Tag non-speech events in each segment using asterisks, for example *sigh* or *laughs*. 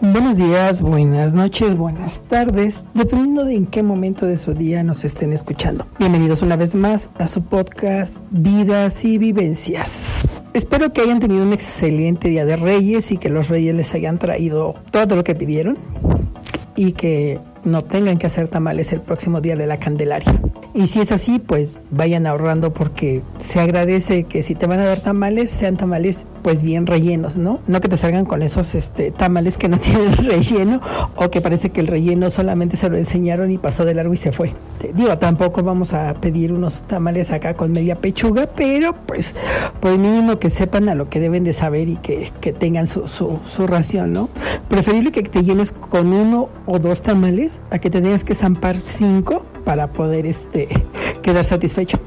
Buenos días, buenas noches, buenas tardes, dependiendo de en qué momento de su día nos estén escuchando. Bienvenidos una vez más a su podcast Vidas y Vivencias. Espero que hayan tenido un excelente día de Reyes y que los Reyes les hayan traído todo lo que pidieron y que no tengan que hacer tamales el próximo día de la Candelaria. Y si es así, pues vayan ahorrando porque se agradece que si te van a dar tamales, sean tamales pues bien rellenos, ¿no? No que te salgan con esos este, tamales que no *laughs* tienen relleno o que parece que el relleno solamente se lo enseñaron y pasó de largo y se fue. Digo, tampoco vamos a pedir unos tamales acá con media pechuga, pero pues por mínimo que sepan a lo que deben de saber y que, tengan su, su, su ración, ¿no? Preferible que te llenes con uno o dos tamales a que te tengas que zampar cinco para poder este, quedar satisfecho.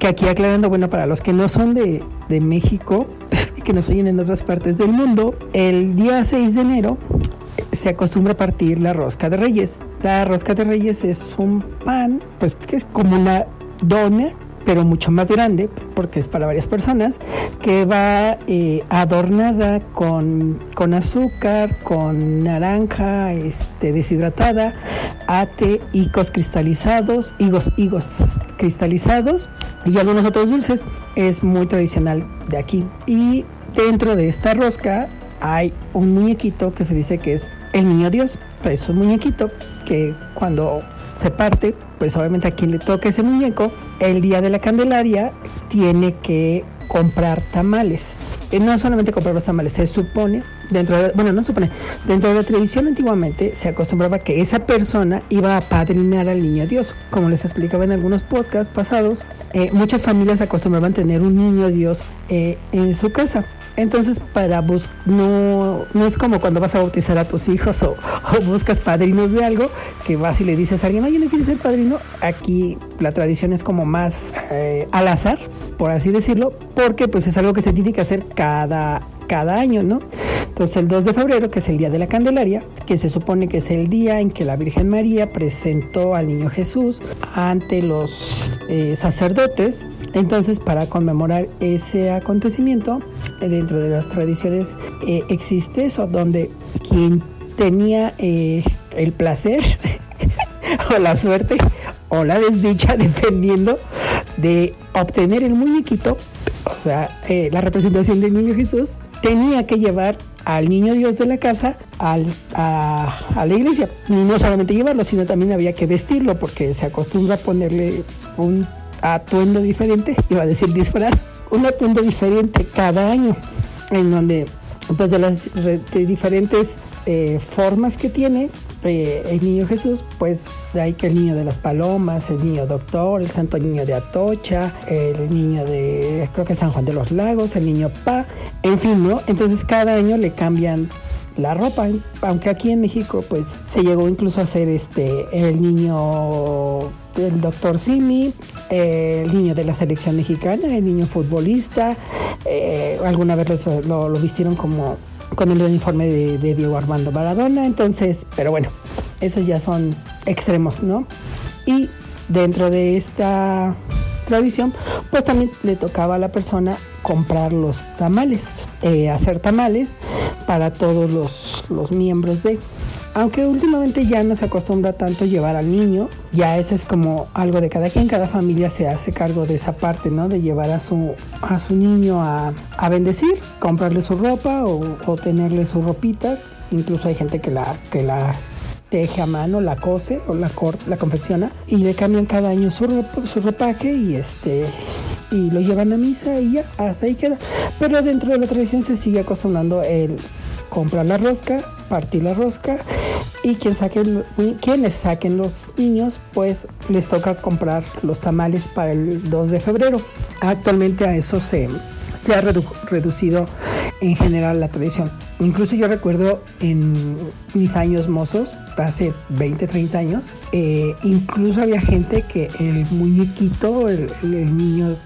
Que aquí aclarando, bueno, para los que no son de, de México *laughs* y que nos oyen en otras partes del mundo, el día 6 de enero se acostumbra partir la rosca de reyes. La rosca de reyes es un pan, pues que es como una dona pero mucho más grande, porque es para varias personas, que va eh, adornada con, con, azúcar, con naranja este, deshidratada, ate, higos cristalizados, higos, higos cristalizados y algunos otros dulces. Es muy tradicional de aquí. Y dentro de esta rosca hay un muñequito que se dice que es el niño Dios. Es un muñequito que cuando se parte, pues obviamente a quien le toque ese muñeco, el día de la Candelaria tiene que comprar tamales. Y no solamente comprar los tamales, se supone, dentro de, bueno, no supone, dentro de la tradición antiguamente se acostumbraba que esa persona iba a padrinar al niño Dios. Como les explicaba en algunos podcasts pasados, eh, muchas familias acostumbraban tener un niño Dios eh, en su casa. Entonces, para bus no, no es como cuando vas a bautizar a tus hijos *laughs* o, buscas padrinos de algo, que vas y le dices a alguien, oye, ¿no quieres ser padrino? Aquí la tradición es como más eh, al azar, por así decirlo, porque pues es algo que se tiene que hacer cada, cada año, ¿no? Entonces el 2 de febrero, que es el día de la Candelaria, que se supone que es el día en que la Virgen María presentó al niño Jesús ante los eh, sacerdotes, entonces, para conmemorar ese acontecimiento, dentro de las tradiciones eh, existe eso, donde quien tenía eh, el placer *laughs* o la suerte o la desdicha, *laughs* dependiendo de obtener el muñequito, o sea, eh, la representación del niño Jesús, tenía que llevar al niño Dios de la casa al, a, la iglesia. Y no solamente llevarlo, sino también había que vestirlo, porque se acostumbra a ponerle un atuendo diferente, iba a decir disfraz, un atuendo diferente cada año, en donde pues de las de diferentes eh, formas que tiene eh, el niño Jesús, pues de ahí que el niño de las palomas, el niño doctor, el santo niño de Atocha, el niño de, creo que San Juan de los Lagos, el niño Pa, en fin, ¿no? Entonces cada año le cambian la ropa, aunque aquí en México pues se llegó incluso a hacer este el niño el doctor Simi, el niño de la selección mexicana, el niño futbolista, eh, alguna vez lo, vistieron como con el uniforme de, Diego Armando Maradona, entonces, pero bueno, esos ya son extremos, ¿no? Y dentro de esta tradición, pues también le tocaba a la persona comprar los tamales, eh, hacer tamales para todos los, los miembros de aunque últimamente ya no se acostumbra tanto llevar al niño, ya eso es como algo de cada quien, cada familia se hace cargo de esa parte, ¿no? De llevar a su, a su niño a, a bendecir, comprarle su ropa o, tenerle su ropita. Incluso hay gente que la, que la teje a mano, la cose o la, la confecciona y le cambian cada año su, su ropaje y este y lo llevan a misa y ya, hasta ahí queda. Pero dentro de la tradición se sigue acostumbrando el comprar la rosca, partir la rosca y quienes saquen los niños, pues les toca comprar los tamales para el 2 de febrero. Actualmente a eso se, se ha redu reducido en general la tradición. Incluso yo recuerdo en mis años mozos, hace 20, 30 años, eh, incluso había gente que el muñequito, el, el niño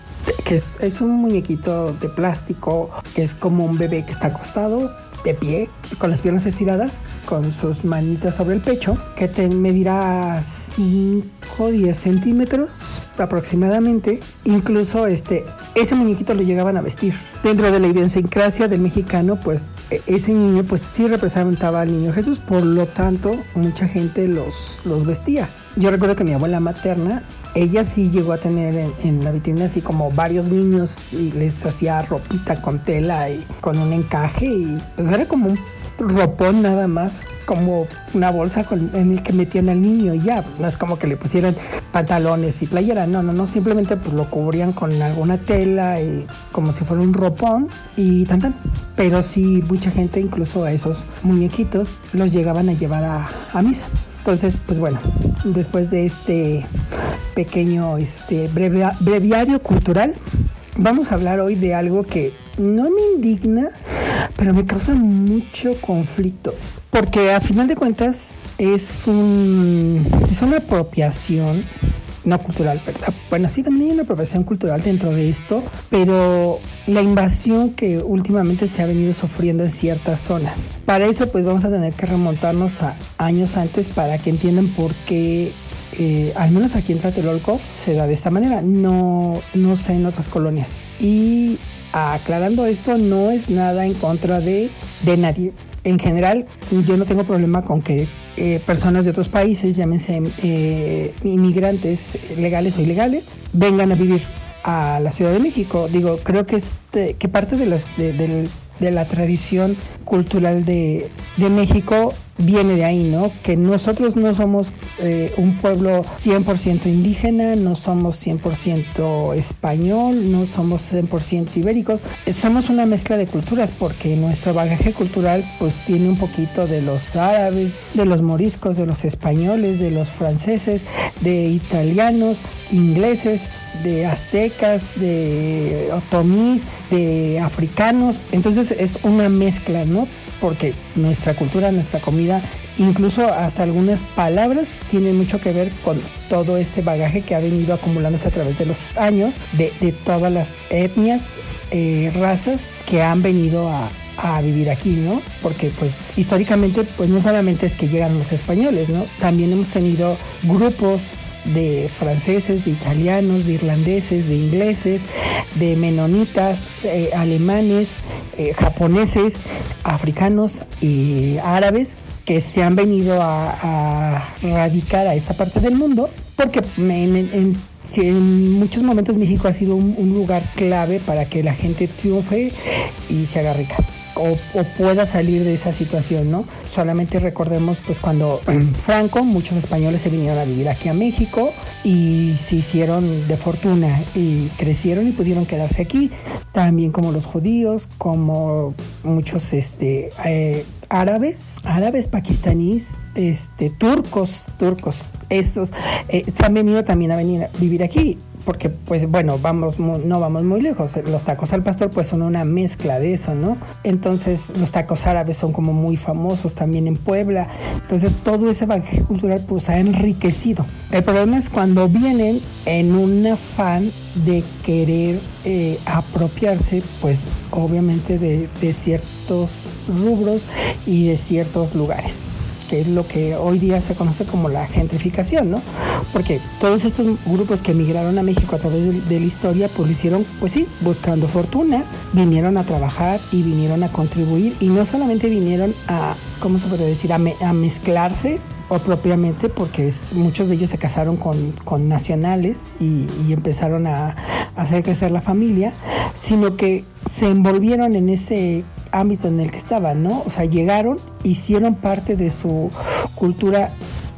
que es, es, un muñequito de plástico, que es como un bebé que está acostado, de pie, con las piernas estiradas, con sus manitas sobre el pecho, que te medirá 5 o 10 centímetros aproximadamente. Incluso este, ese muñequito lo llegaban a vestir. Dentro de la idiosincrasia del mexicano, pues e, ese niño pues sí representaba al niño Jesús, por lo tanto mucha gente los, los vestía. Yo recuerdo que mi abuela materna, ella sí llegó a tener en, la vitrina así como varios niños y les hacía ropita con tela y con un encaje y pues era como un ropón nada más, como una bolsa en el que metían al niño y ya, no es como que le pusieran pantalones y playera, no, no, no, simplemente pues lo cubrían con alguna tela y como si fuera un ropón y tan tan. Pero sí, mucha gente, incluso a esos muñequitos, los llegaban a llevar a misa. Entonces, pues bueno, después de este pequeño este, brevia, breviario cultural, vamos a hablar hoy de algo que no me indigna, pero me causa mucho conflicto. Porque a final de cuentas es, un, es una apropiación no cultural, ¿verdad? Bueno, sí, también hay una apropiación cultural dentro de esto, pero la invasión que últimamente se ha venido sufriendo en ciertas zonas. Para eso, pues vamos a tener que remontarnos a años antes para que entiendan por qué eh, al menos aquí en Tlatelolco se da de esta manera, no, no sé en otras colonias. Y aclarando esto, no es nada en contra de, de nadie. En general, yo no tengo problema con que eh, personas de otros países, llámense eh, inmigrantes legales o ilegales, vengan a vivir a la Ciudad de México. Digo, creo que, este, que parte de, las, de, del de la tradición cultural de, de, México viene de ahí, ¿no? Que nosotros no somos eh, un pueblo 100% indígena, no somos 100% español, no somos 100% ibéricos, eh, somos una mezcla de culturas porque nuestro bagaje cultural pues tiene un poquito de los árabes, de los moriscos, de los españoles, de los franceses, de italianos, ingleses, de aztecas, de otomís, de africanos. Entonces es una mezcla, ¿no? Porque nuestra cultura, nuestra comida, incluso hasta algunas palabras tienen mucho que ver con todo este bagaje que ha venido acumulándose a través de los años de, de todas las etnias, eh, razas que han venido a, a vivir aquí, ¿no? Porque pues históricamente pues no solamente es que llegan los españoles, ¿no? También hemos tenido grupos de franceses, de italianos, de irlandeses, de ingleses, de menonitas, eh, alemanes, eh, japoneses, africanos y árabes que se han venido a, radicar a esta parte del mundo, porque en muchos momentos México ha sido un, un, lugar clave para que la gente triunfe y se haga rica. O, o, pueda salir de esa situación, ¿no? Solamente recordemos pues cuando Franco muchos españoles se vinieron a vivir aquí a México y se hicieron de fortuna y crecieron y pudieron quedarse aquí, también como los judíos, como muchos este eh, árabes, árabes, pakistaníes, este, turcos, turcos, esos eh, se han venido también a venir a vivir aquí porque pues bueno, vamos no vamos muy lejos. Los tacos al pastor pues son una mezcla de eso, ¿no? Entonces los tacos árabes son como muy famosos también en Puebla. Entonces todo ese bagaje cultural pues ha enriquecido. El problema es cuando vienen en un afán de querer eh, apropiarse pues obviamente de, de ciertos rubros y de ciertos lugares que es lo que hoy día se conoce como la gentrificación, ¿no? Porque todos estos grupos que emigraron a México a través de, de, la historia, pues lo hicieron, pues sí, buscando fortuna, vinieron a trabajar y vinieron a contribuir y no solamente vinieron a, ¿cómo se puede decir?, a, me, a mezclarse o propiamente porque es, muchos de ellos se casaron con, con nacionales y, y, empezaron a, hacer crecer la familia, sino que se envolvieron en ese ámbito en el que estaban, ¿no? O sea, llegaron, hicieron parte de su cultura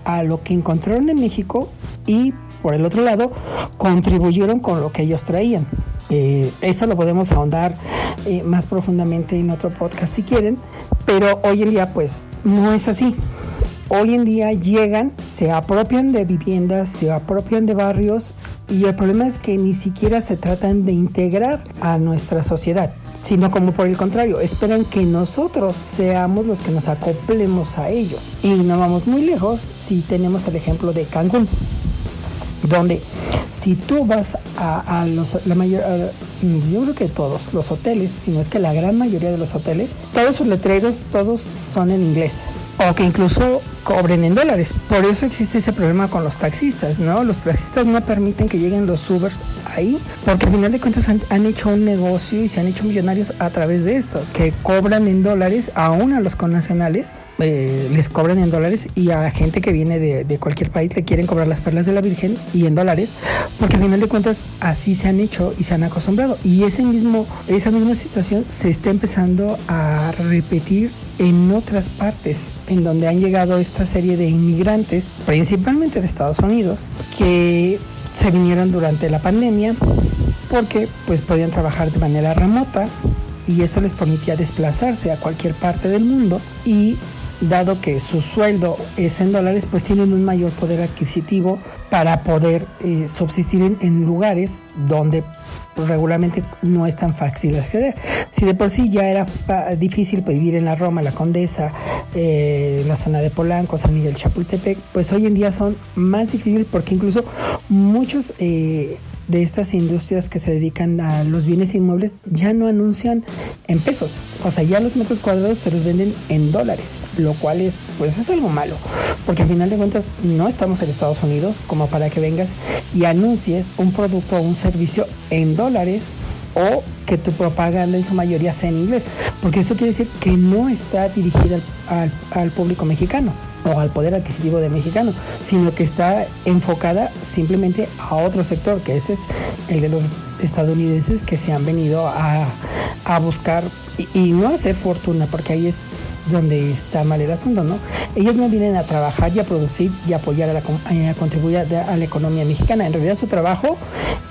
a lo que encontraron en México y por el otro lado contribuyeron con lo que ellos traían. Eh, eso lo podemos ahondar eh, más profundamente en otro podcast si quieren, pero hoy en día pues no es así. Hoy en día llegan, se apropian de viviendas, se apropian de barrios y el problema es que ni siquiera se tratan de integrar a nuestra sociedad, sino como por el contrario, esperan que nosotros seamos los que nos acoplemos a ellos. Y no vamos muy lejos si tenemos el ejemplo de Cancún, donde si tú vas a, los, la mayor, yo creo que todos los hoteles, si no es que la gran mayoría de los hoteles, todos sus letreros, todos son en inglés. O que incluso cobren en dólares. Por eso existe ese problema con los taxistas, ¿no? Los taxistas no permiten que lleguen los Ubers ahí, porque al final de cuentas han, han, hecho un negocio y se han hecho millonarios a través de esto, que cobran en dólares aún a los connacionales eh, les cobran en dólares y a gente que viene de, cualquier país le quieren cobrar las perlas de la Virgen y en dólares, porque al final de cuentas así se han hecho y se han acostumbrado. Y ese mismo, esa misma situación se está empezando a repetir en otras partes, en donde han llegado esta serie de inmigrantes, principalmente de Estados Unidos, que se vinieron durante la pandemia porque pues podían trabajar de manera remota y eso les permitía desplazarse a cualquier parte del mundo y dado que su sueldo es en dólares, pues tienen un mayor poder adquisitivo para poder eh, subsistir en, lugares donde regularmente no es tan fácil acceder. Si de por sí ya era difícil vivir en la Roma, la Condesa, eh, la zona de Polanco, San Miguel Chapultepec, pues hoy en día son más difíciles porque incluso muchos eh, de estas industrias que se dedican a los bienes inmuebles ya no anuncian en pesos. O sea, ya los metros cuadrados te los venden en dólares, lo cual es, pues es algo malo, porque al final de cuentas no estamos en Estados Unidos como para que vengas y anuncies un producto o un servicio en dólares o que tu propaganda en su mayoría sea en inglés, porque eso quiere decir que no está dirigida al, al público mexicano o al poder adquisitivo de mexicano, sino que está enfocada simplemente a otro sector, que ese es el de los estadounidenses que se han venido a, a buscar y, no hacer fortuna, porque ahí es donde está mal el asunto, ¿no? Ellos no vienen a trabajar y a producir y apoyar a, la, a contribuir a la economía mexicana. En realidad su trabajo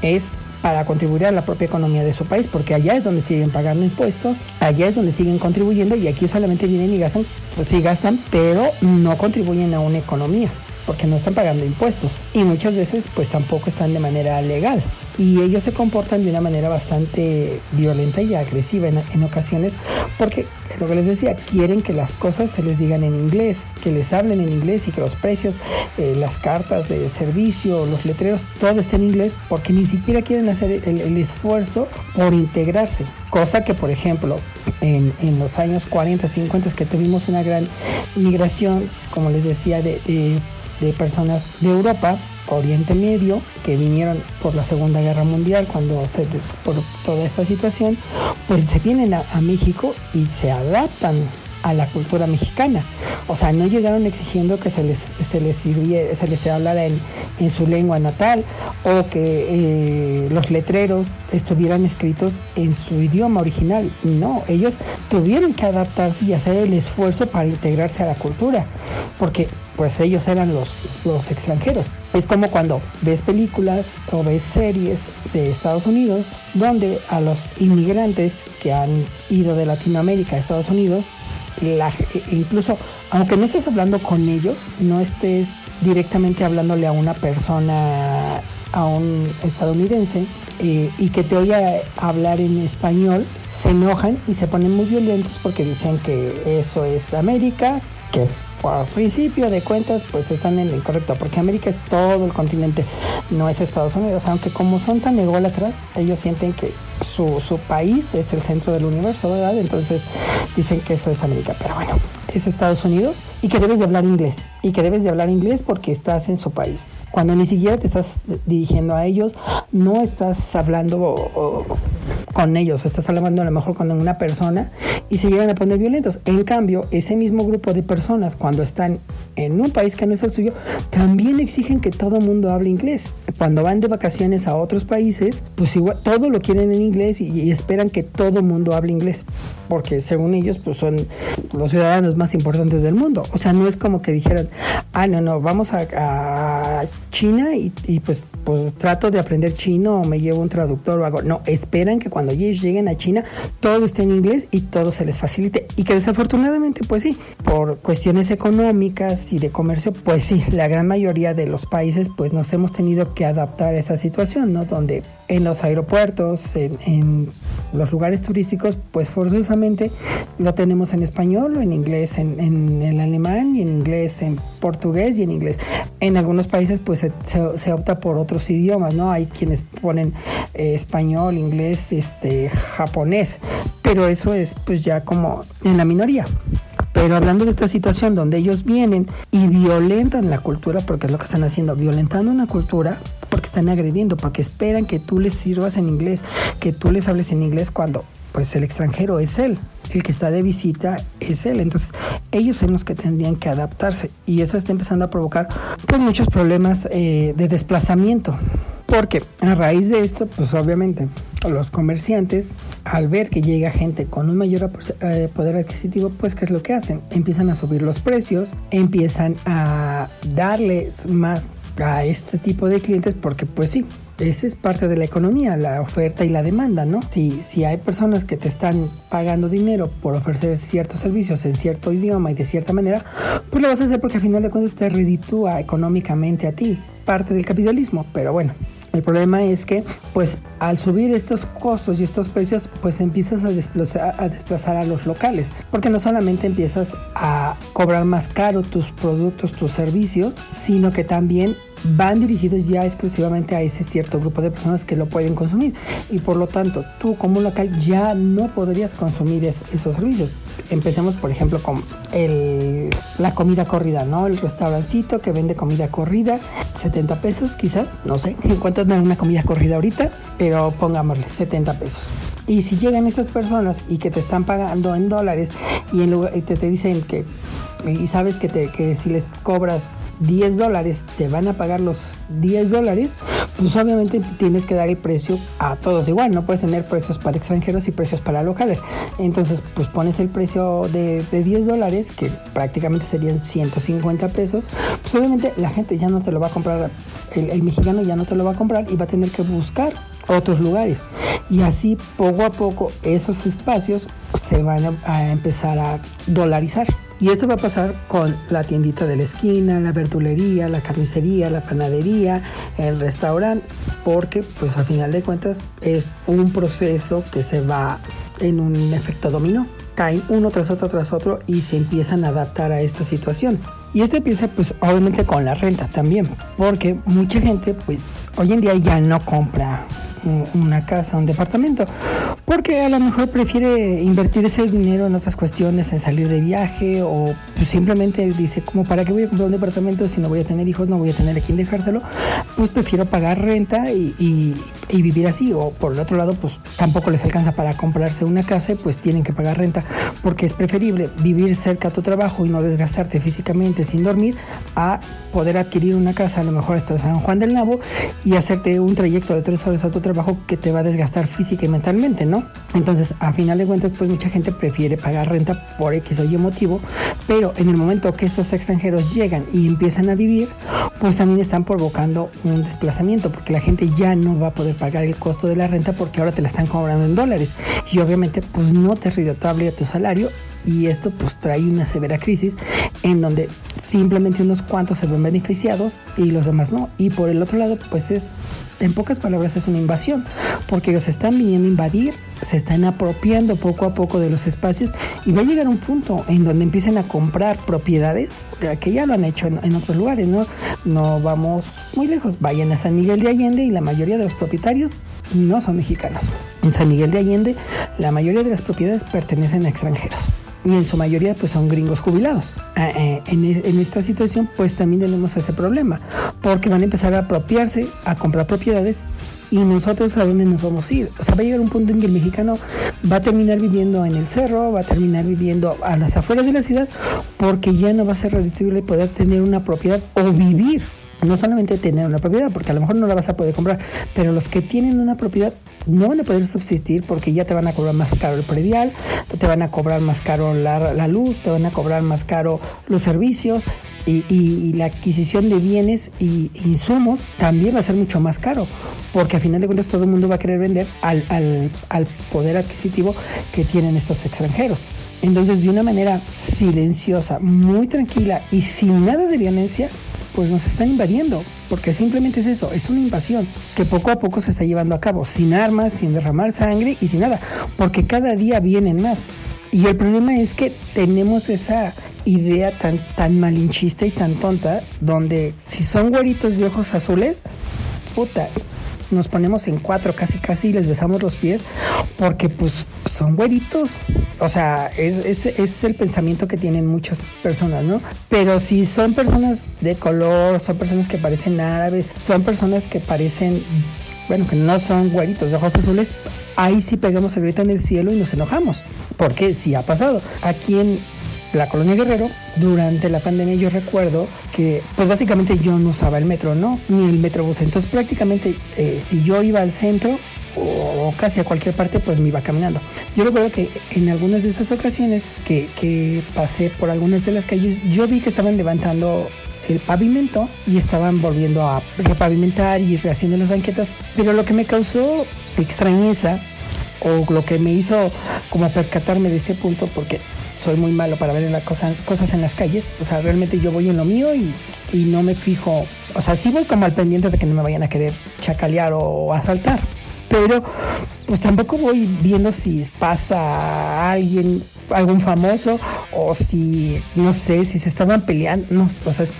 es para contribuir a la propia economía de su país, porque allá es donde siguen pagando impuestos, allá es donde siguen contribuyendo y aquí solamente vienen y gastan, pues sí gastan, pero no contribuyen a una economía porque no están pagando impuestos y muchas veces pues tampoco están de manera legal. Y ellos se comportan de una manera bastante violenta y agresiva en, ocasiones porque lo que les decía quieren que las cosas se les digan en inglés que les hablen en inglés y que los precios eh, las cartas de servicio los letreros todo esté en inglés porque ni siquiera quieren hacer el, esfuerzo por integrarse. Cosa que por ejemplo en, los años 40 50 que tuvimos una gran migración como les decía de, de personas de Europa Oriente Medio que vinieron por la Segunda Guerra Mundial cuando se por toda esta situación pues se vienen a, México y se adaptan a la cultura mexicana. O sea, no llegaron exigiendo que se les, se les, se les hablara en, en, su lengua natal o que eh, los letreros estuvieran escritos en su idioma original. No, ellos tuvieron que adaptarse y hacer el esfuerzo para integrarse a la cultura, porque pues ellos eran los, los extranjeros. Es como cuando ves películas o ves series de Estados Unidos donde a los inmigrantes que han ido de Latinoamérica a Estados Unidos, incluso aunque no estés hablando con ellos, no estés directamente hablándole a una persona, a un estadounidense, eh, y que te oiga hablar en español, se enojan y se ponen muy violentos porque dicen que eso es América, que por principio de cuentas, pues están en lo incorrecto, porque América es todo el continente, no es Estados Unidos, aunque como son tan ególatras, ellos sienten que su, su país es el centro del universo, ¿verdad? Entonces dicen que eso es América, pero bueno, es Estados Unidos y que debes de hablar inglés, y que debes de hablar inglés porque estás en su país. Cuando ni siquiera te estás dirigiendo a ellos, no estás hablando con ellos, o estás hablando a lo mejor con una persona y se llegan a poner violentos. En cambio, ese mismo grupo de personas, cuando están en un país que no es el suyo, también exigen que todo el mundo hable inglés. Cuando van de vacaciones a otros países, pues igual todo lo quieren en inglés y, esperan que todo mundo hable inglés, porque según ellos, pues son los ciudadanos más importantes del mundo. O sea, no es como que dijeran, ah, no, no, vamos a, China y pues pues trato de aprender chino o me llevo un traductor o algo. No, esperan que cuando ellos lleguen a China todo esté en inglés y todo se les facilite. Y que desafortunadamente, pues sí, por cuestiones económicas y de comercio, pues sí, la gran mayoría de los países pues nos hemos tenido que adaptar a esa situación, ¿no? Donde en los aeropuertos, en, los lugares turísticos, pues forzosamente lo tenemos en español o en inglés, en, en, en alemán y en inglés, en portugués y en inglés. En algunos países pues se, se, opta por otros idiomas, ¿no? Hay quienes ponen eh, español, inglés, este, japonés, pero eso es pues ya como en la minoría. Pero hablando de esta situación donde ellos vienen y violentan la cultura, porque es lo que están haciendo, violentando una cultura, porque están agrediendo, porque esperan que tú les sirvas en inglés, que tú les hables en inglés cuando pues el extranjero es él, el que está de visita es él. Entonces, ellos son los que tendrían que adaptarse y eso está empezando a provocar pues muchos problemas eh, de desplazamiento. Porque a raíz de esto, pues obviamente los comerciantes, al ver que llega gente con un mayor eh, poder adquisitivo, pues ¿qué es lo que hacen? Empiezan a subir los precios, empiezan a darles más a este tipo de clientes porque pues sí, esa es parte de la economía, la oferta y la demanda, ¿no? Si, si hay personas que te están pagando dinero por ofrecer ciertos servicios en cierto idioma y de cierta manera, pues lo vas a hacer porque al final de cuentas te reditúa económicamente a ti, parte del capitalismo, pero bueno, el problema es que, pues, al subir estos costos y estos precios, pues empiezas a desplazar, a desplazar a los locales, porque no solamente empiezas a cobrar más caro tus productos, tus servicios, sino que también van dirigidos ya exclusivamente a ese cierto grupo de personas que lo pueden consumir y por lo tanto tú como local ya no podrías consumir esos servicios. Empecemos por ejemplo con el, la comida corrida, ¿no? El restaurancito que vende comida corrida, 70 pesos quizás, no sé, *laughs* en cuánto es una comida corrida ahorita, pero pongámosle 70 pesos. Y si llegan estas personas y que te están pagando en dólares y, te, te dicen que y sabes que, te, que si les cobras 10 dólares te van a pagar los 10 dólares, pues obviamente tienes que dar el precio a todos igual, no puedes tener precios para extranjeros y precios para locales. Entonces, pues pones el precio de, de 10 dólares, que prácticamente serían 150 pesos, pues obviamente la gente ya no te lo va a comprar, el mexicano ya no te lo va a comprar y va a tener que buscar otros lugares. Y así poco a poco esos espacios se van a empezar a dolarizar. Y esto va a pasar con la tiendita de la esquina, la verdulería, la carnicería, la panadería, el restaurante, porque pues a final de cuentas es un proceso que se va en un efecto dominó. Caen uno tras otro tras otro y se empiezan a adaptar a esta situación. Y esto empieza pues obviamente con la renta también, porque mucha gente pues hoy en día ya no compra una casa, un departamento, porque a lo mejor prefiere invertir ese dinero en otras cuestiones, en salir de viaje o pues simplemente dice, como para qué voy a comprar un departamento si no voy a tener hijos, no voy a tener a quien dejárselo, pues prefiero pagar renta y, vivir así. O por el otro lado, pues tampoco les alcanza para comprarse una casa pues tienen que pagar renta, porque es preferible vivir cerca a tu trabajo y no desgastarte físicamente sin dormir a poder adquirir una casa, a lo mejor hasta San Juan del Nabo y hacerte un trayecto de tres horas a tu trabajo que te va a desgastar física y mentalmente, ¿no? Entonces, a final de cuentas, pues mucha gente prefiere pagar renta por X o Y motivo, pero en el momento que estos extranjeros llegan y empiezan a vivir, pues también están provocando un desplazamiento, porque la gente ya no va a poder pagar el costo de la renta porque ahora te la están cobrando en dólares y obviamente pues no te es a tu salario y esto pues trae una severa crisis en donde simplemente unos cuantos se ven beneficiados y los demás no. Y por el otro lado pues es, en pocas palabras es una invasión, porque ellos están viniendo a invadir, se están apropiando poco a poco de los espacios y va a llegar un punto en donde empiecen a comprar propiedades, que ya lo han hecho en, otros lugares, ¿no? No vamos muy lejos, vayan a San Miguel de Allende y la mayoría de los propietarios no son mexicanos. En San Miguel de Allende la mayoría de las propiedades pertenecen a extranjeros y en su mayoría pues son gringos jubilados. En, en, esta situación pues también tenemos ese problema, porque van a empezar a apropiarse, a comprar propiedades y nosotros a dónde nos vamos a ir. O sea, va a llegar un punto en que el mexicano va a terminar viviendo en el cerro, va a terminar viviendo a las afueras de la ciudad, porque ya no va a ser redituable poder tener una propiedad o vivir. No solamente tener una propiedad, porque a lo mejor no la vas a poder comprar, pero los que tienen una propiedad no van a poder subsistir porque ya te van a cobrar más caro el predial, te van a cobrar más caro la, luz, te van a cobrar más caro los servicios y, la adquisición de bienes y insumos también va a ser mucho más caro porque a final de cuentas todo el mundo va a querer vender al poder adquisitivo que tienen estos extranjeros. Entonces, de una manera silenciosa, muy tranquila y sin nada de violencia, pues nos están invadiendo, porque simplemente es eso, es una invasión que poco a poco se está llevando a cabo, sin armas, sin derramar sangre y sin nada, porque cada día vienen más. Y el problema es que tenemos esa idea tan, tan malinchista y tan tonta, donde si son güeritos de ojos azules, puta, nos ponemos en cuatro casi casi y les besamos los pies porque pues son güeritos. O sea, es, es, el pensamiento que tienen muchas personas, ¿no? Pero si son personas de color, son personas que parecen árabes, son personas que parecen, bueno, que no son güeritos de ojos azules, ahí sí pegamos el grito en el cielo y nos enojamos. Porque sí ha pasado. Aquí en la colonia Guerrero, durante la pandemia yo recuerdo que pues básicamente yo no usaba el metro, ¿no? Ni el metrobús. Entonces prácticamente eh, si yo iba al centro o, casi a cualquier parte pues me iba caminando. Yo recuerdo que en algunas de esas ocasiones que, que pasé por algunas de las calles yo vi que estaban levantando el pavimento y estaban volviendo a repavimentar y rehaciendo las banquetas, pero lo que me causó extrañeza o lo que me hizo como percatarme de ese punto porque soy muy malo para ver las cosas, cosas en las calles. O sea, realmente yo voy en lo mío y, no me fijo. O sea, sí voy como al pendiente de que no me vayan a querer chacalear o asaltar. Pero pues tampoco voy viendo si pasa alguien, algún famoso, o si, no sé, si se estaban peleando. No, o sea, es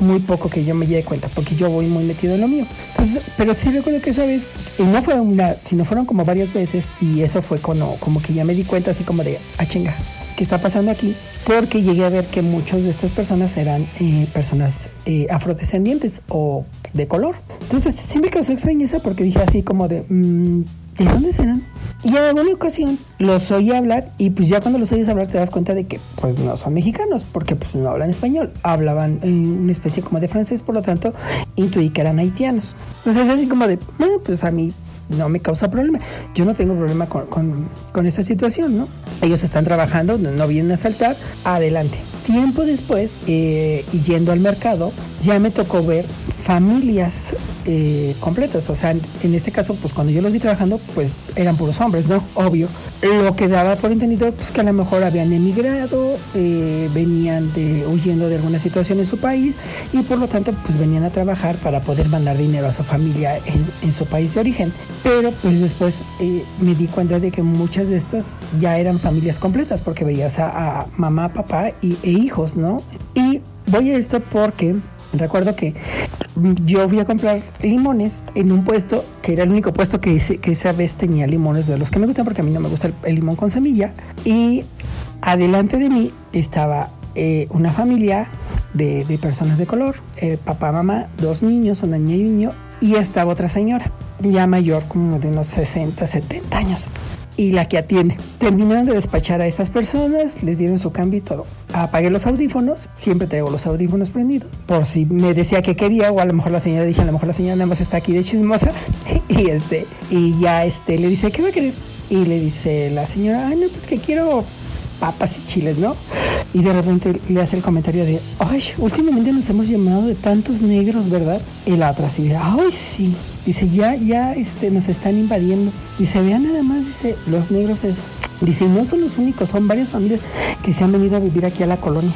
muy poco que yo me dé cuenta, porque yo voy muy metido en lo mío. Entonces, pero sí recuerdo que esa vez, y no fue una, sino fueron como varias veces, y eso fue como, como que ya me di cuenta así como de, ah, chinga, qué está pasando aquí, porque llegué a ver que muchas de estas personas eran eh, personas eh, afrodescendientes o de color. Entonces sí me causó extrañeza porque dije así como de, mm, ¿de dónde serán? Y en alguna ocasión los oí hablar y pues ya cuando los oyes hablar te das cuenta de que pues no son mexicanos porque pues no hablan español, hablaban en una especie como de francés, por lo tanto intuí que eran haitianos. Entonces así como de, bueno, pues a mí no me causa problema. Yo no tengo problema con, con, esta situación, ¿no? Ellos están trabajando, no vienen a saltar, adelante. Tiempo después, eh, yendo al mercado, ya me tocó ver familias eh, completas. O sea, en este caso, pues cuando yo los vi trabajando, pues eran puros hombres, ¿no? Obvio. Lo que daba por entendido, pues que a lo mejor habían emigrado, eh, venían de, huyendo de alguna situación en su país y por lo tanto, pues venían a trabajar para poder mandar dinero a su familia en, su país de origen. Pero pues después eh, me di cuenta de que muchas de estas ya eran familias completas porque veías a, mamá, papá y, e hijos, ¿no? Y voy a esto porque Recuerdo que yo fui a comprar limones en un puesto que era el único puesto que, que esa vez tenía limones de los que me gustan porque a mí no me gusta el, limón con semilla. Y adelante de mí estaba eh, una familia de, personas de color, eh, papá, mamá, dos niños, una niña y un niño, y estaba otra señora, ya mayor, como de unos 60, 70 años y la que atiende. Terminaron de despachar a estas personas, les dieron su cambio y todo. Apagué los audífonos, siempre traigo los audífonos prendidos, por si me decía que quería, o a lo mejor la señora dije, a lo mejor la señora nada más está aquí de chismosa, *laughs* y este, y ya este, le dice, ¿qué va a querer? Y le dice la señora, ay, no, pues que quiero papas y chiles, ¿no? Y de repente le hace el comentario de, ay, últimamente nos hemos llamado de tantos negros, ¿verdad? Y la otra así ay, sí. Dice, ya, ya este, nos están invadiendo. Dice, vean nada más, dice, los negros esos. Dice, no son los únicos, son varias familias que se han venido a vivir aquí a la colonia.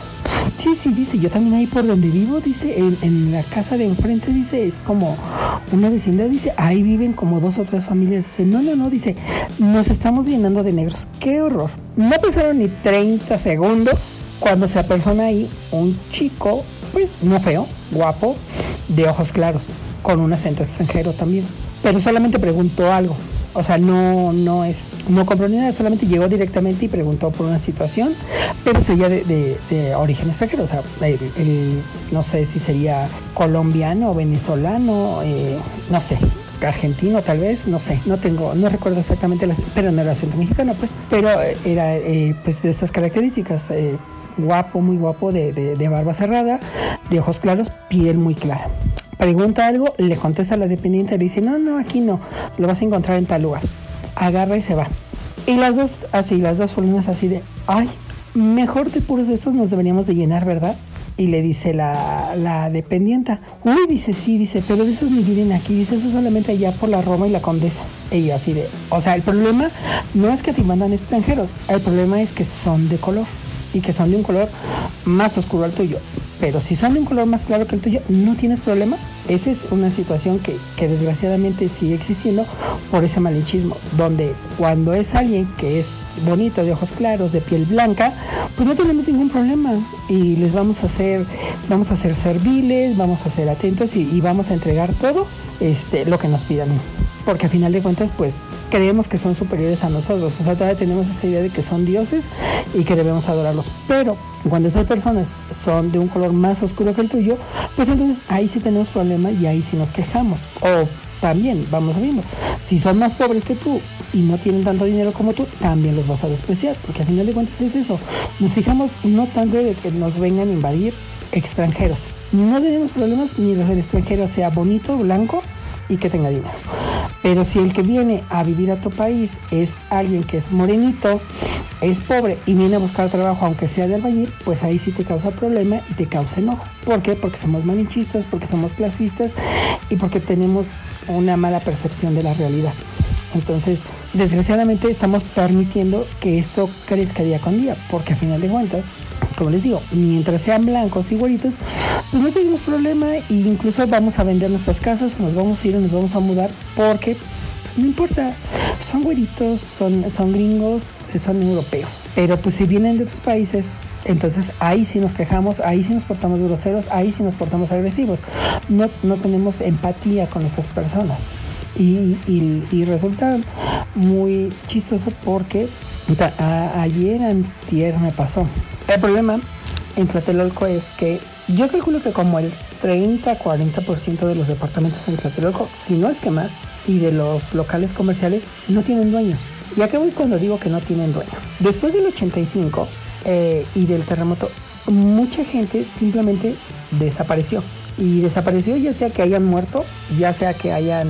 Sí, sí, dice, yo también ahí por donde vivo, dice, en, la casa de enfrente, dice, es como una vecindad, dice, ahí viven como dos o tres familias. Dice, no, no, no, dice, nos estamos llenando de negros. ¡Qué horror! No pasaron ni 30 segundos cuando se apersona ahí un chico, pues no feo, guapo, de ojos claros con un acento extranjero también. Pero solamente preguntó algo. O sea, no, no es, no compró ni nada, solamente llegó directamente y preguntó por una situación, pero sería de, de, origen extranjero, o sea, no sé si sería colombiano venezolano, eh, no sé, argentino tal vez, no sé, no tengo, no recuerdo exactamente, pero no era acento mexicano, pues, pero era eh, pues de estas características, eh, guapo, muy guapo, de, de barba cerrada, de ojos claros, piel muy clara pregunta algo, le contesta a la dependiente, le dice, no, no, aquí no, lo vas a encontrar en tal lugar. Agarra y se va. Y las dos, así, las dos folinas así de, ay, mejor de puros estos nos deberíamos de llenar, ¿verdad? Y le dice la, la dependienta, uy, dice, sí, dice, pero de esos ni vienen aquí, dice, eso solamente allá por la Roma y la Condesa. Y yo así de, o sea, el problema no es que te mandan extranjeros, el problema es que son de color y que son de un color más oscuro al tuyo. Pero si son de un color más claro que el tuyo, no tienes problema. Esa es una situación que, que desgraciadamente sigue existiendo por ese malinchismo, donde cuando es alguien que es bonito, de ojos claros, de piel blanca, pues no tenemos ningún problema y les vamos a hacer, vamos a ser serviles, vamos a ser atentos y, y vamos a entregar todo este, lo que nos pidan. Porque a final de cuentas, pues creemos que son superiores a nosotros. O sea, todavía tenemos esa idea de que son dioses y que debemos adorarlos. Pero cuando esas personas son de un color más oscuro que el tuyo, pues entonces ahí sí tenemos problema y ahí sí nos quejamos. O también, vamos viendo, si son más pobres que tú y no tienen tanto dinero como tú, también los vas a despreciar, porque al final de cuentas es eso. Nos fijamos no tanto de que nos vengan a invadir extranjeros. No tenemos problemas mientras el extranjero sea bonito, blanco y que tenga dinero. Pero si el que viene a vivir a tu país es alguien que es morenito, es pobre y viene a buscar trabajo aunque sea de albañil, pues ahí sí te causa problema y te causa enojo. ¿Por qué? Porque somos malinchistas, porque somos clasistas y porque tenemos una mala percepción de la realidad. Entonces, desgraciadamente estamos permitiendo que esto crezca día con día, porque a final de cuentas, como les digo, mientras sean blancos y güeritos, pues no tenemos problema e incluso vamos a vender nuestras casas, nos vamos a ir, nos vamos a mudar, porque pues, no importa, son güeritos, son, son gringos, son europeos, pero pues si vienen de otros países, entonces ahí sí nos quejamos, ahí sí nos portamos groseros, ahí sí nos portamos agresivos. No, no tenemos empatía con esas personas. Y, y, y resulta muy chistoso porque a, ayer antier me pasó. El problema en Tlatelolco es que yo calculo que como el 30-40% de los departamentos en Tlatelolco, si no es que más, y de los locales comerciales no tienen dueño. Y acá voy cuando digo que no tienen dueño. Después del 85 eh, y del terremoto, mucha gente simplemente desapareció. Y desapareció ya sea que hayan muerto, ya sea que hayan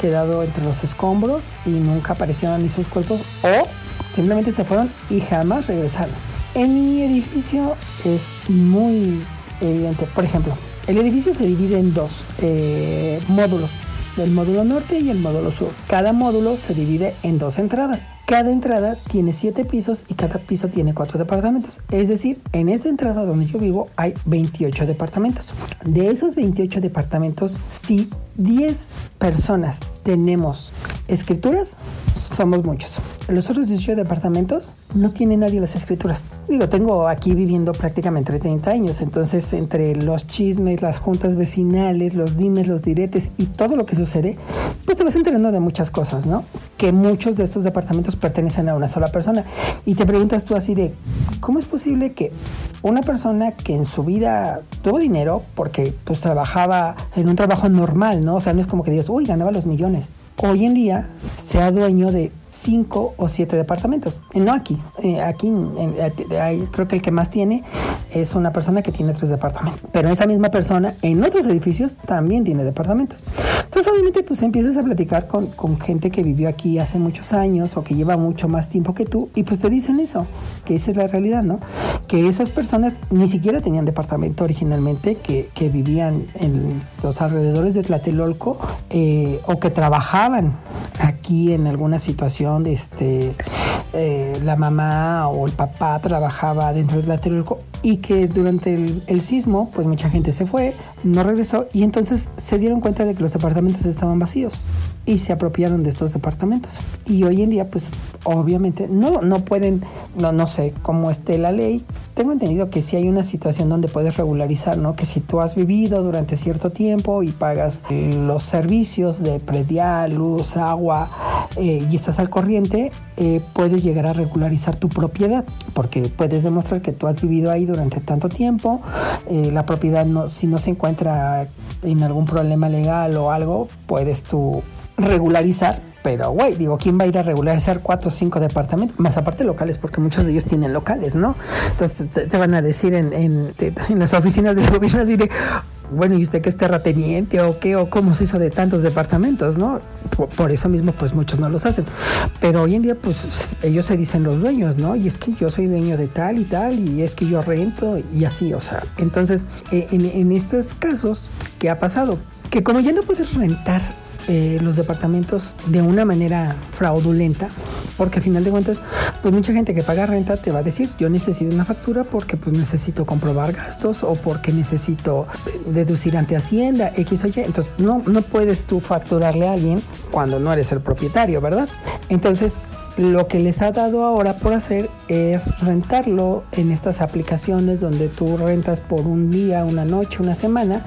quedado entre los escombros y nunca aparecieron ni sus cuerpos, o simplemente se fueron y jamás regresaron. En mi edificio es muy evidente. Por ejemplo, el edificio se divide en dos eh, módulos, el módulo norte y el módulo sur. Cada módulo se divide en dos entradas. Cada entrada tiene siete pisos y cada piso tiene cuatro departamentos. Es decir, en esta entrada donde yo vivo hay 28 departamentos. De esos 28 departamentos, si 10 personas tenemos escrituras, somos muchos. Los otros 18 departamentos no tiene nadie las escrituras. Digo, tengo aquí viviendo prácticamente 30 años, entonces entre los chismes, las juntas vecinales, los dimes, los diretes y todo lo que sucede, pues te vas enterando de muchas cosas, ¿no? Que muchos de estos departamentos pertenecen a una sola persona. Y te preguntas tú así de, ¿cómo es posible que una persona que en su vida tuvo dinero porque pues trabajaba en un trabajo normal, ¿no? O sea, no es como que digas, uy, ganaba los millones. Hoy en día sea dueño de cinco o siete departamentos. Eh, no aquí, eh, aquí en, eh, creo que el que más tiene es una persona que tiene tres departamentos. Pero esa misma persona en otros edificios también tiene departamentos. Entonces obviamente pues empiezas a platicar con, con gente que vivió aquí hace muchos años o que lleva mucho más tiempo que tú y pues te dicen eso, que esa es la realidad, ¿no? Que esas personas ni siquiera tenían departamento originalmente, que, que vivían en los alrededores de Tlatelolco eh, o que trabajaban aquí en alguna situación este, eh, la mamá o el papá trabajaba dentro del Tlatelolco y que durante el, el, sismo, pues mucha gente se fue, no regresó y entonces se dieron cuenta de que los departamentos estaban vacíos y se apropiaron de estos departamentos. Y hoy en día, pues obviamente no, no pueden, no, no sé cómo esté la ley. Tengo entendido que si hay una situación donde puedes regularizar, ¿no? Que si tú has vivido durante cierto tiempo y pagas los servicios de predial, luz, agua eh, y estás al corriente, eh, puedes llegar a regularizar tu propiedad, porque puedes demostrar que tú has vivido ahí durante tanto tiempo, eh, la propiedad no, si no se encuentra en algún problema legal o algo, puedes tú regularizar, pero güey, digo, ¿quién va a ir a regularizar cuatro o cinco departamentos? Más aparte locales, porque muchos de ellos tienen locales, ¿no? Entonces te, te van a decir en, en, en, las oficinas del gobierno así de, bueno, ¿y usted qué es terrateniente o qué? ¿O cómo se hizo de tantos departamentos, no? Por, eso mismo, pues muchos no los hacen. Pero hoy en día, pues ellos se dicen los dueños, ¿no? Y es que yo soy dueño de tal y tal, y es que yo rento y así, o sea. Entonces, en, en estos casos, ¿qué ha pasado? Que como ya no puedes rentar eh, los departamentos de una manera fraudulenta, porque al final de cuentas, pues mucha gente que paga renta te va a decir, yo necesito una factura porque pues necesito comprobar gastos o porque necesito deducir ante Hacienda, X o Y. Entonces, no, no puedes tú facturarle a alguien cuando no eres el propietario, ¿verdad? Entonces, lo que les ha dado ahora por hacer es rentarlo en estas aplicaciones donde tú rentas por un día, una noche, una semana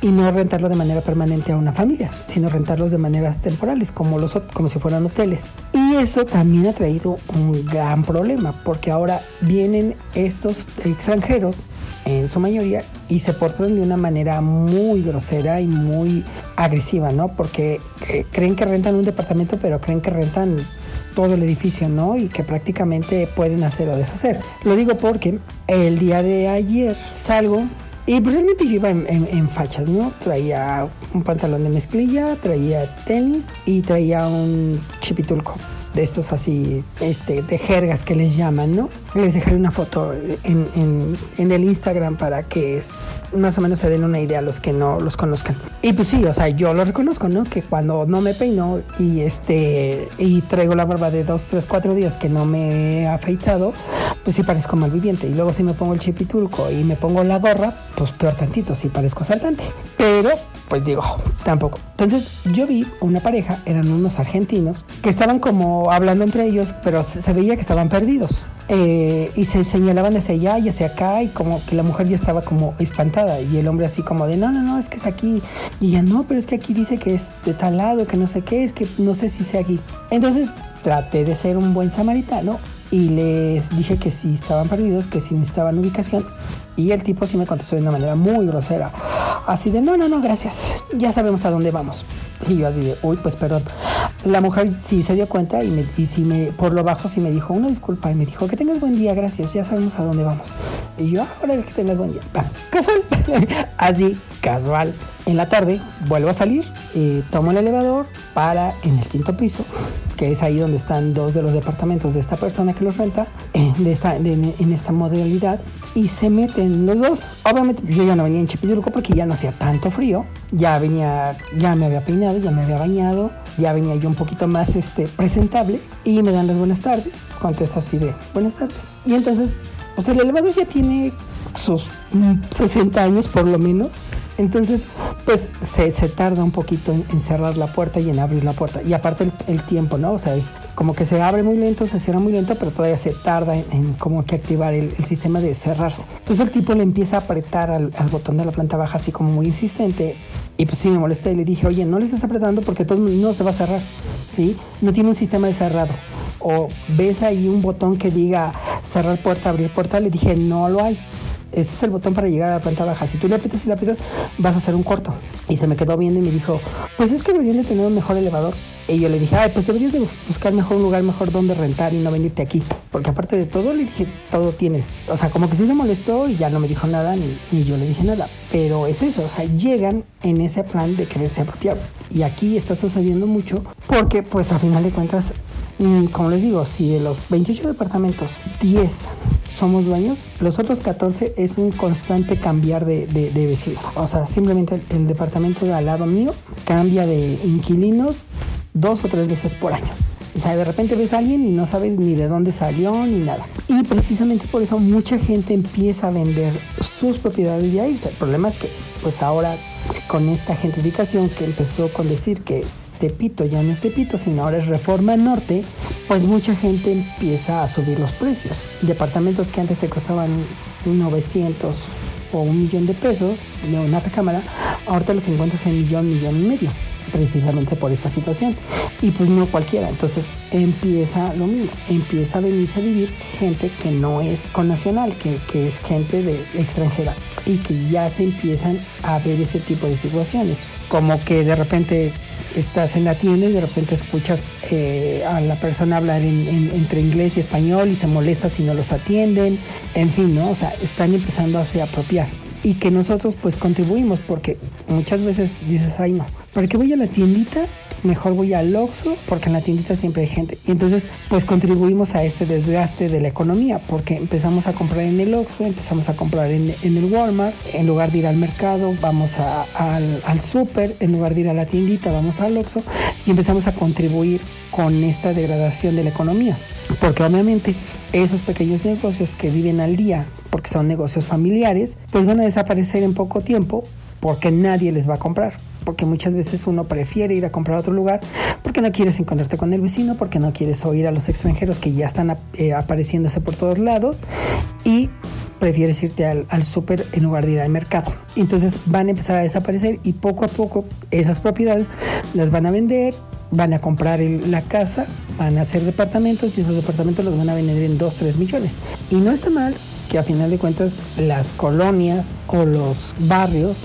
y no rentarlo de manera permanente a una familia, sino rentarlos de maneras temporales, como, los, como si fueran hoteles. Y eso también ha traído un gran problema, porque ahora vienen estos extranjeros, en su mayoría, y se portan de una manera muy grosera y muy agresiva, ¿no? Porque eh, creen que rentan un departamento, pero creen que rentan todo el edificio, ¿no? Y que prácticamente pueden hacer o deshacer. Lo digo porque el día de ayer salgo y pues realmente iba en, fachas, ¿no? Traía un pantalón de mezclilla, traía tenis y traía un chipitulco de estos así, este, de jergas que les llaman, ¿no? Les dejaré una foto en, en, el Instagram para que más o menos se den una idea a los que no los conozcan. Y pues sí, o sea, yo lo reconozco, ¿no? Que cuando no me peino y este, y traigo la barba de dos, tres, cuatro días que no me he afeitado, pues sí parezco malviviente. Y luego si me pongo el chipitulco y me pongo la gorra, pues peor tantito, sí parezco asaltante. Pero pues digo, tampoco. Entonces yo vi una pareja, eran unos argentinos, que estaban como hablando entre ellos, pero se veía que estaban perdidos. Eh, y se señalaban hacia allá y hacia acá y como que la mujer ya estaba como espantada y el hombre así como de no, no, no, es que es aquí y ella no, pero es que aquí dice que es de tal lado, que no sé qué, es que no sé si sea aquí. Entonces traté de ser un buen samaritano y les dije que si estaban perdidos, que si necesitaban ubicación y el tipo sí me contestó de una manera muy grosera. Así de, no, no, no, gracias. Ya sabemos a dónde vamos. Y yo así de, uy, pues perdón. La mujer sí se dio cuenta y, me, y sí me, por lo bajo sí me dijo una disculpa y me dijo que tengas buen día, gracias, ya sabemos a dónde vamos. Y yo, ahora que tengas buen día. casual. *laughs* así, casual. En la tarde vuelvo a salir, eh, tomo el elevador para en el quinto piso, que es ahí donde están dos de los departamentos de esta persona que los renta, de esta, en esta modalidad, y se los dos. Obviamente yo ya no venía en Chipilurco porque ya no hacía tanto frío, ya venía, ya me había peinado, ya me había bañado, ya venía yo un poquito más este, presentable y me dan las buenas tardes, contesto así de buenas tardes. Y entonces, pues el elevador ya tiene sus 60 mm, años por lo menos entonces, pues se, tarda un poquito en, cerrar la puerta y en abrir la puerta. Y aparte el, tiempo, ¿no? O sea, es como que se abre muy lento, se cierra muy lento, pero todavía se tarda en, como que activar el, sistema de cerrarse. Entonces el tipo le empieza a apretar al, botón de la planta baja así como muy insistente. Y pues sí me molesté y le dije, oye, no le estás apretando porque todo no se va a cerrar, ¿sí? No tiene un sistema de cerrado. O ves ahí un botón que diga cerrar puerta, abrir puerta, le dije, no lo hay ese es el botón para llegar a la planta baja. Si tú le aprietas y le aprietas, vas a hacer un corto. Y se me quedó viendo y me dijo, pues es que deberían de tener un mejor elevador. Y yo le dije, ay, pues deberías de buscar mejor un lugar mejor donde rentar y no venirte aquí. Porque aparte de todo, le dije, todo tienen. O sea, como que sí se molestó y ya no me dijo nada, ni, yo le dije nada. Pero es eso, o sea, llegan en ese plan de quererse apropiar. Y aquí está sucediendo mucho porque, pues a final de cuentas, mm, como les digo, si de los 28 departamentos, 10 somos dueños, los otros 14 es un constante cambiar de, vecinos. O sea, simplemente el, departamento de al lado mío cambia de inquilinos dos o tres veces por año. O sea, de repente ves a alguien y no sabes ni de dónde salió ni nada. Y precisamente por eso mucha gente empieza a vender sus propiedades y a irse. El problema es que, pues ahora con esta gentrificación que empezó con decir que Tepito ya no es Tepito, sino ahora es Reforma Norte, pues mucha gente empieza a subir los precios. Departamentos que antes te costaban 900 o un millón de pesos de una recámara, ahorita los encuentras en millón, millón y medio, precisamente por esta situación. Y pues no cualquiera, entonces empieza lo mismo, empieza a venirse a vivir gente que no es con nacional, que, que es gente de extranjera y que ya se empiezan a ver ese tipo de situaciones, como que de repente estás en la tienda y de repente escuchas eh, a la persona hablar entre inglés y español y se molesta si no los atienden, en fin, ¿no? O sea, están empezando a se apropiar y que nosotros pues contribuimos porque muchas veces dices, ay no, ¿para qué voy a la tiendita mejor voy al Oxxo porque en la tiendita siempre hay gente. Y entonces, pues contribuimos a este desgaste de la economía porque empezamos a comprar en el Oxxo, empezamos a comprar en, el Walmart, en lugar de ir al mercado, vamos al, al súper, en lugar de ir a la tiendita, vamos al Oxxo y empezamos a contribuir con esta degradación de la economía. Porque obviamente esos pequeños negocios que viven al día, porque son negocios familiares, pues van a desaparecer en poco tiempo porque nadie les va a comprar. Porque muchas veces uno prefiere ir a comprar a otro lugar porque no quieres encontrarte con el vecino, porque no quieres oír a los extranjeros que ya están eh, apareciéndose por todos lados y prefieres irte al, al súper en lugar de ir al mercado. Entonces van a empezar a desaparecer y poco a poco esas propiedades las van a vender, van a comprar la casa, van a hacer departamentos y esos departamentos los van a vender en 2, 3 millones. Y no está mal que a final de cuentas las colonias o los barrios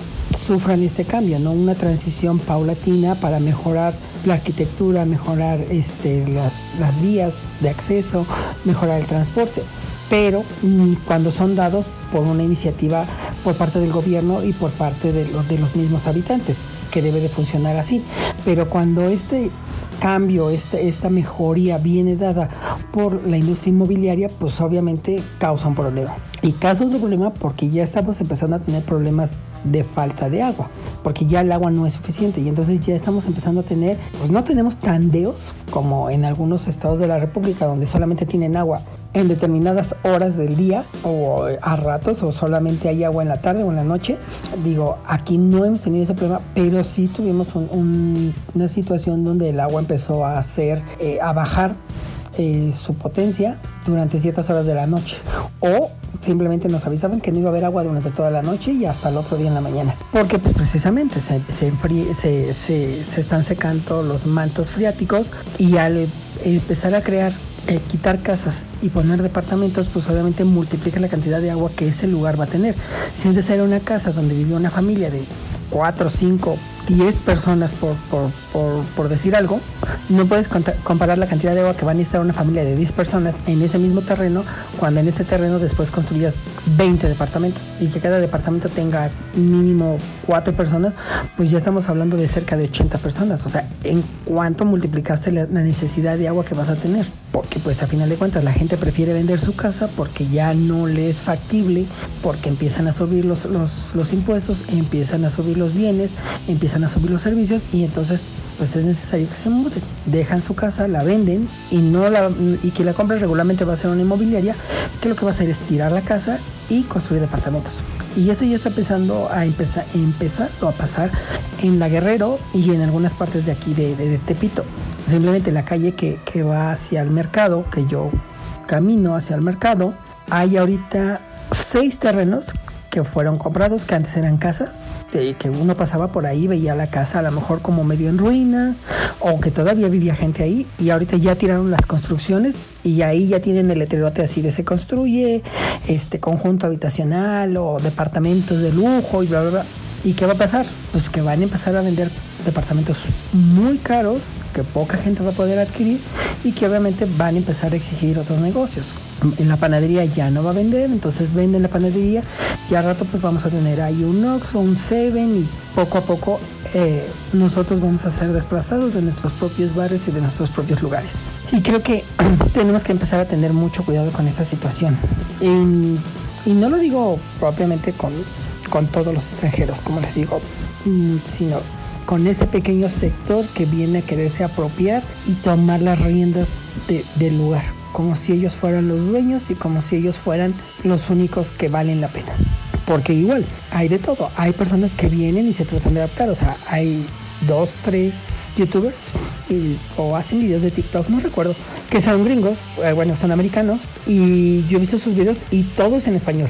sufran este cambio, ¿no? Una transición paulatina para mejorar la arquitectura, mejorar este, las, las vías de acceso, mejorar el transporte. Pero mm, cuando son dados por una iniciativa por parte del gobierno y por parte de los, de los mismos habitantes, que debe de funcionar así. Pero cuando este cambio, este, esta mejoría viene dada por la industria inmobiliaria, pues obviamente causa un problema. Y causa un problema porque ya estamos empezando a tener problemas de falta de agua, porque ya el agua no es suficiente y entonces ya estamos empezando a tener, pues no tenemos tandeos como en algunos estados de la República donde solamente tienen agua en determinadas horas del día o a ratos o solamente hay agua en la tarde o en la noche. Digo, aquí no hemos tenido ese problema, pero sí tuvimos una situación donde el agua empezó a hacer, eh, a bajar eh, su potencia durante ciertas horas de la noche. O simplemente nos avisaban que no iba a haber agua durante toda la noche y hasta el otro día en la mañana. Porque pues, precisamente se, se, se, se están secando los mantos freáticos y al empezar a crear eh, quitar casas y poner departamentos, pues obviamente multiplica la cantidad de agua que ese lugar va a tener. Si antes era una casa donde vivía una familia de 4, 5, 10 personas por, por, por, decir algo, no puedes comparar la cantidad de agua que va a necesitar una familia de 10 personas en ese mismo terreno cuando en ese terreno después construyas 20 departamentos y que cada departamento tenga mínimo 4 personas, pues ya estamos hablando de cerca de 80 personas. O sea, ¿en cuánto multiplicaste la, necesidad de agua que vas a tener? Porque pues a final de cuentas la gente prefiere vender su casa porque ya no le es factible, porque empiezan a subir los, los, los impuestos, empiezan a subir los bienes, empiezan a subir los servicios y entonces pues es necesario que se muden. Dejan su casa, la venden y no la y quien la compra regularmente va a ser una inmobiliaria que lo que va a hacer es tirar la casa y construir departamentos. Y eso ya está empezando a empezar, empezar a pasar en La Guerrero y en algunas partes de aquí de, de, de Tepito. Simplemente en la calle que, que va hacia el mercado, que yo camino hacia el mercado, hay ahorita seis terrenos que fueron comprados, que antes eran casas, que uno pasaba por ahí, veía la casa a lo mejor como medio en ruinas, o que todavía vivía gente ahí, y ahorita ya tiraron las construcciones y ahí ya tienen el letrerote así de se construye este conjunto habitacional o departamentos de lujo y bla bla bla. ¿Y qué va a pasar? Pues que van a empezar a vender departamentos muy caros que poca gente va a poder adquirir y que obviamente van a empezar a exigir otros negocios. En la panadería ya no va a vender, entonces venden la panadería y al rato pues vamos a tener ahí un Oxxo, un Seven y poco a poco eh, nosotros vamos a ser desplazados de nuestros propios bares y de nuestros propios lugares. Y creo que *clears throat* tenemos que empezar a tener mucho cuidado con esta situación. Y, y no lo digo propiamente con, con todos los extranjeros, como les digo, mm, sino con ese pequeño sector que viene a quererse apropiar y tomar las riendas del lugar, como si ellos fueran los dueños y como si ellos fueran los únicos que valen la pena. Porque igual, hay de todo. Hay personas que vienen y se tratan de adaptar. O sea, hay dos, tres youtubers o hacen videos de TikTok, no recuerdo, que son gringos, eh, bueno, son americanos, y yo he visto sus videos y todo es en español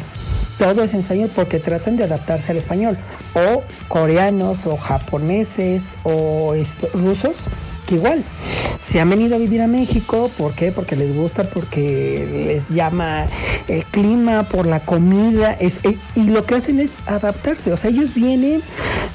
todo es en español porque tratan de adaptarse al español. O coreanos o japoneses o rusos que igual se han venido a vivir a México, ¿por qué? Porque les gusta, porque les llama el clima, por la comida, es, eh, y lo que hacen es adaptarse, o sea, ellos vienen,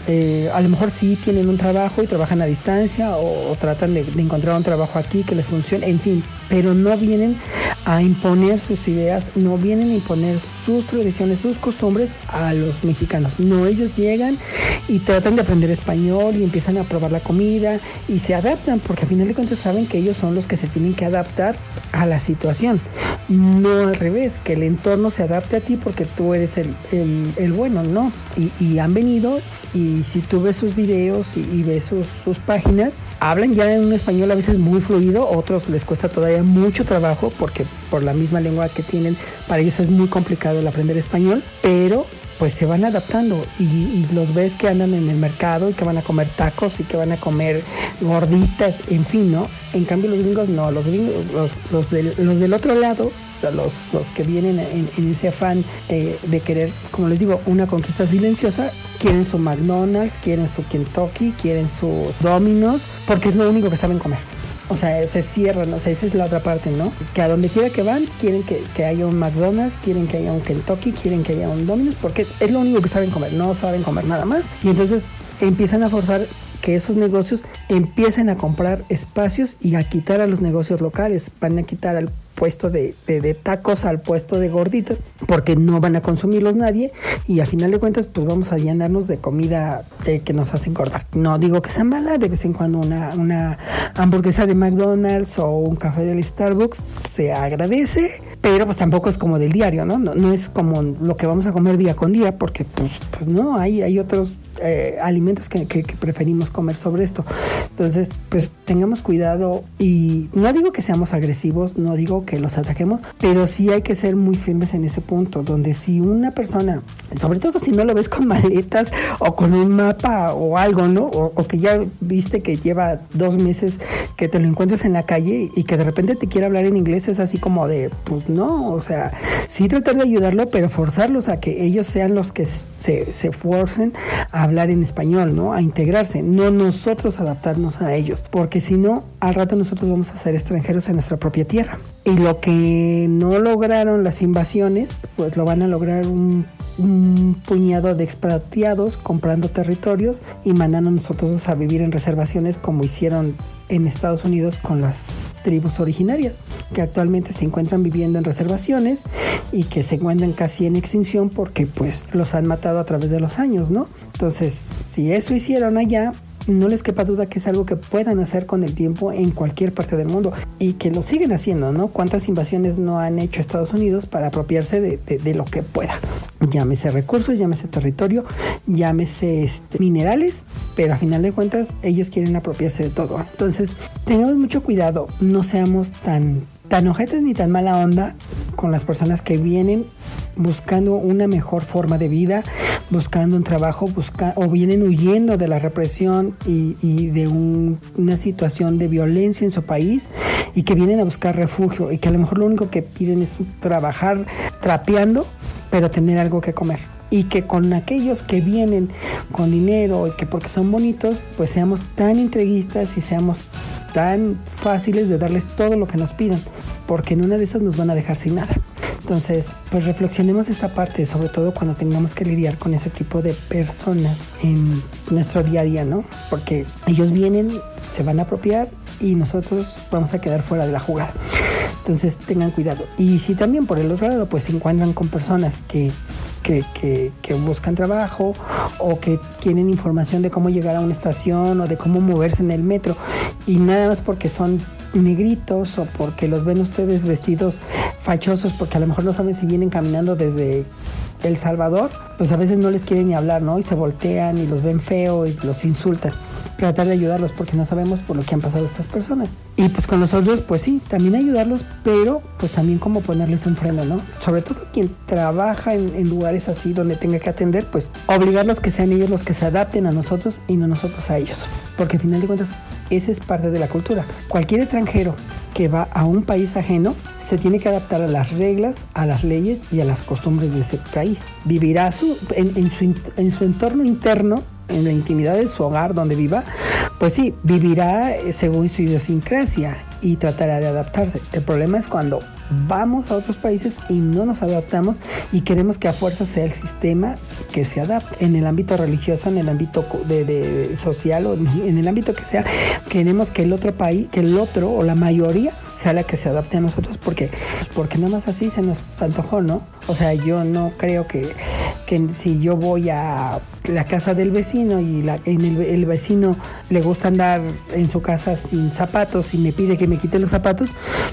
eh, a lo mejor sí tienen un trabajo y trabajan a distancia o, tratan de, encontrar un trabajo aquí que les funcione, en fin, pero no vienen a imponer sus ideas, no vienen a imponer sus tradiciones, sus costumbres a los mexicanos. No, ellos llegan y tratan de aprender español y empiezan a probar la comida y se adaptan porque al final de cuentas saben que ellos son los que se tienen que adaptar a la situación. No al revés, que el entorno se adapte a ti porque tú eres el, bueno, ¿no? Y, han venido y si tú ves sus videos y, ves sus, páginas, hablan ya en un español a veces muy fluido, otros les cuesta todavía mucho trabajo porque por la misma lengua que tienen, para ellos es muy complicado el aprender español, pero pues se van adaptando y, los ves que andan en el mercado y que van a comer tacos y que van a comer gorditas, en fin, ¿no? En cambio los gringos no, los gringos, los, del, los del otro lado los, los, que vienen en, ese afán de querer, como les digo, una conquista silenciosa, quieren su McDonald's, quieren su Kentucky, quieren sus Domino's, porque es lo único que saben comer. O sea, se cierran, o sea, esa es la otra parte, ¿no? Que a donde quiera que van, quieren que, que, haya un McDonald's, quieren que haya un Kentucky, quieren que haya un Domino's, porque es lo único que saben comer, no saben comer nada más. Y entonces empiezan a forzar que esos negocios empiecen a comprar espacios y a quitar a los negocios locales, van a quitar al puesto de, tacos al puesto de gorditas, porque no van a consumirlos nadie y al final de cuentas pues vamos a llenarnos de comida eh, que nos hace engordar. No digo que sea mala, de vez en cuando una, una hamburguesa de McDonald's o un café del Starbucks se agradece, pero pues tampoco es como del diario, ¿no? No, no es como lo que vamos a comer día con día, porque pues, pues no, hay, hay otros eh, alimentos que, que, preferimos comer sobre esto. Entonces, pues tengamos cuidado y no digo que seamos agresivos, no digo que los ataquemos, pero sí hay que ser muy firmes en ese punto, donde si una persona, sobre todo si no lo ves con *laughs* maletas o con un mapa o algo, ¿no? O, o que ya viste que lleva dos meses que te lo encuentras en la calle y que de repente te quiere hablar en inglés, es así como de, pues no, o sea, sí tratar de ayudarlo, pero forzarlos a que ellos sean los que se, se a hablar en español, ¿no? A integrarse, no nosotros adaptarnos a ellos, porque si no, al rato nosotros vamos a ser extranjeros en nuestra propia tierra. Y lo que no lograron las invasiones, pues lo van a lograr un puñado de expatriados comprando territorios y mandando a nosotros a vivir en reservaciones como hicieron en Estados Unidos con las tribus originarias que actualmente se encuentran viviendo en reservaciones y que se encuentran casi en extinción porque pues los han matado a través de los años, ¿no? Entonces, si eso hicieron allá, no les quepa duda que es algo que puedan hacer con el tiempo en cualquier parte del mundo y que lo siguen haciendo, ¿no? ¿Cuántas invasiones no han hecho Estados Unidos para apropiarse de, lo que pueda? Llámese recursos, llámese territorio, llámese este, minerales, pero a final de cuentas ellos quieren apropiarse de todo. Entonces, tengamos mucho cuidado, no seamos tan tan ojetes ni tan mala onda con las personas que vienen buscando una mejor forma de vida, buscando un trabajo, busca, o vienen huyendo de la represión y, de una situación de violencia en su país y que vienen a buscar refugio y que a lo mejor lo único que piden es trabajar trapeando, pero tener algo que comer. Y que con aquellos que vienen con dinero y que porque son bonitos, pues seamos tan entreguistas y seamos tan fáciles de darles todo lo que nos pidan, porque en una de esas nos van a dejar sin nada. Entonces, pues reflexionemos esta parte, sobre todo cuando tengamos que lidiar con ese tipo de personas en nuestro día a día, ¿no? Porque ellos vienen, se van a apropiar y nosotros vamos a quedar fuera de la jugada. Entonces, tengan cuidado. Y si también por el otro lado, pues se encuentran con personas que que, buscan trabajo o que quieren información de cómo llegar a una estación o de cómo moverse en el metro y nada más porque son negritos o porque los ven ustedes vestidos fachosos porque a lo mejor no saben si vienen caminando desde El Salvador, pues a veces no les quieren ni hablar, ¿no? Y se voltean y los ven feo y los insultan tratar de ayudarlos porque no sabemos por lo que han pasado estas personas. Y pues con nosotros, pues sí, también ayudarlos, pero pues también como ponerles un freno, ¿no? Sobre todo quien trabaja en, lugares así donde tenga que atender, pues obligarlos que sean ellos los que se adapten a nosotros y no nosotros a ellos. Porque al final de cuentas, esa es parte de la cultura. Cualquier extranjero que va a un país ajeno se tiene que adaptar a las reglas, a las leyes y a las costumbres de ese país. Vivirá su, en, su, en su entorno interno en la intimidad de su hogar donde viva, pues sí, vivirá eh, según su idiosincrasia y tratará de adaptarse. El problema es cuando vamos a otros países y no nos adaptamos y queremos que a fuerza sea el sistema que se adapte. En el ámbito religioso, en el ámbito de, social o en el ámbito que sea, queremos que el otro país, que el otro o la mayoría sea la que se adapte a nosotros porque, porque nada más así se nos antojó, ¿no? O sea, yo no creo que, que si yo voy a la casa del vecino y la, en el, vecino le gusta andar en su casa sin zapatos y me pide que me quite los zapatos,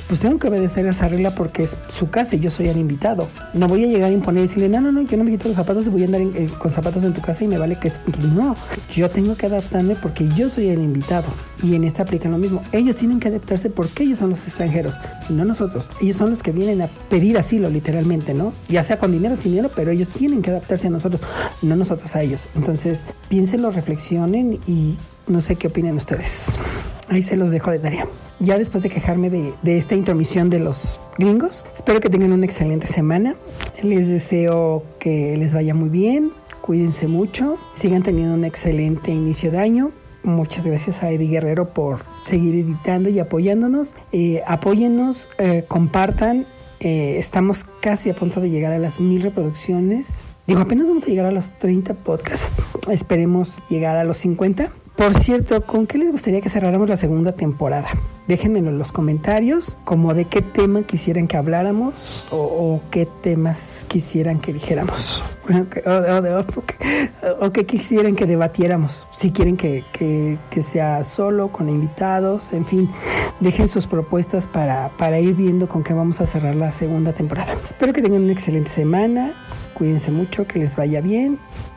pues tengo que obedecer esa regla porque es su casa y yo soy el invitado. No voy a llegar a imponer y decirle, no, no, no, yo no me quito los zapatos y voy a andar eh, con zapatos en tu casa y me vale que es... No, yo tengo que adaptarme porque yo soy el invitado. Y en esta aplica lo mismo. Ellos tienen que adaptarse porque ellos son los extranjeros, no nosotros. Ellos son los que vienen a pedir asilo, literalmente, ¿no? Ya sea con dinero o sin dinero, pero ellos tienen que adaptarse a nosotros, no nosotros a ellos. Entonces, piénsenlo, reflexionen y no sé qué opinan ustedes. Ahí se los dejo de tarea. Ya después de quejarme de, de, esta intromisión de los gringos, espero que tengan una excelente semana. Les deseo que les vaya muy bien, cuídense mucho, sigan teniendo un excelente inicio de año. Muchas gracias a Eddie Guerrero por seguir editando y apoyándonos. Eh, apóyennos, eh, compartan. Eh, estamos casi a punto de llegar a las mil reproducciones. Digo, apenas vamos a llegar a los 30 podcasts. Esperemos llegar a los 50. Por cierto, ¿con qué les gustaría que cerráramos la segunda temporada? Déjenmelo en los comentarios, como de qué tema quisieran que habláramos o, qué temas quisieran que dijéramos. O, qué quisieran que debatiéramos. Si quieren que, que, sea solo, con invitados, en fin, dejen sus propuestas para, para ir viendo con qué vamos a cerrar la segunda temporada. Espero que tengan una excelente semana. Cuídense mucho, que les vaya bien.